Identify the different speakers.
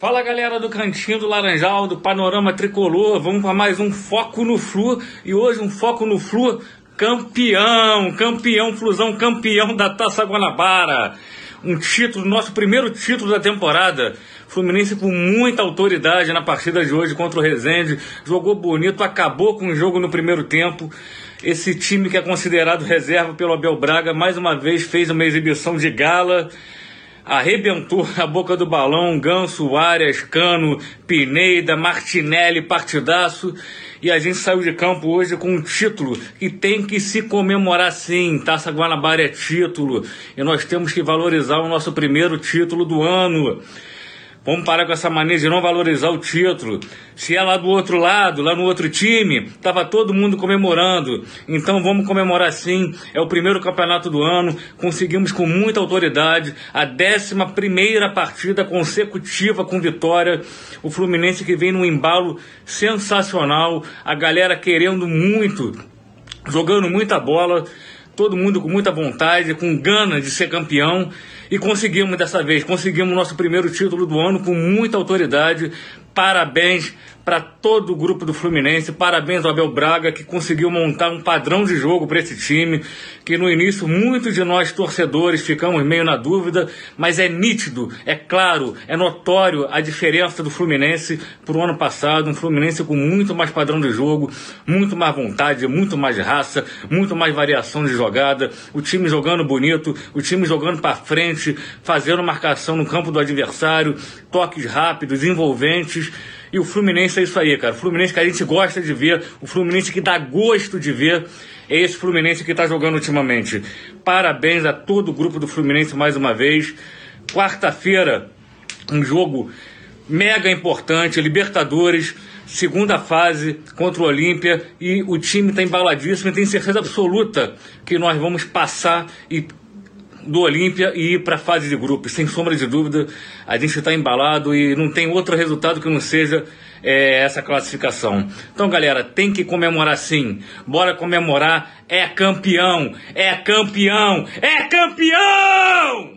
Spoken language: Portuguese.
Speaker 1: Fala galera do Cantinho do Laranjal, do Panorama Tricolor, vamos para mais um Foco no Flu e hoje um Foco no Flu campeão, campeão Flusão, campeão da Taça Guanabara. Um título, nosso primeiro título da temporada. Fluminense com muita autoridade na partida de hoje contra o Rezende, jogou bonito, acabou com o jogo no primeiro tempo. Esse time que é considerado reserva pelo Abel Braga, mais uma vez fez uma exibição de gala arrebentou a boca do balão, Ganso, Arias, Cano, Pineida, Martinelli, partidaço. E a gente saiu de campo hoje com um título que tem que se comemorar sim. Taça Guanabara é título. E nós temos que valorizar o nosso primeiro título do ano. Vamos parar com essa mania de não valorizar o título. Se é lá do outro lado, lá no outro time, estava todo mundo comemorando. Então vamos comemorar sim. É o primeiro campeonato do ano. Conseguimos com muita autoridade a 11 primeira partida consecutiva com vitória. O Fluminense que vem num embalo sensacional. A galera querendo muito, jogando muita bola todo mundo com muita vontade, com gana de ser campeão. E conseguimos dessa vez, conseguimos nosso primeiro título do ano com muita autoridade. Parabéns para todo o grupo do Fluminense. Parabéns ao Abel Braga, que conseguiu montar um padrão de jogo para esse time. Que no início muitos de nós torcedores ficamos meio na dúvida, mas é nítido, é claro, é notório a diferença do Fluminense para o ano passado. Um Fluminense com muito mais padrão de jogo, muito mais vontade, muito mais raça, muito mais variação de jogada. O time jogando bonito, o time jogando para frente, fazendo marcação no campo do adversário, toques rápidos, envolventes. E o Fluminense é isso aí, cara. O Fluminense que a gente gosta de ver, o Fluminense que dá gosto de ver, é esse Fluminense que está jogando ultimamente. Parabéns a todo o grupo do Fluminense mais uma vez. Quarta-feira, um jogo mega importante, Libertadores, segunda fase contra o Olímpia e o time está embaladíssimo e tem certeza absoluta que nós vamos passar e do Olímpia e ir para a fase de grupos. Sem sombra de dúvida, a gente está embalado e não tem outro resultado que não seja é, essa classificação. Então, galera, tem que comemorar sim. Bora comemorar. É campeão! É campeão! É campeão!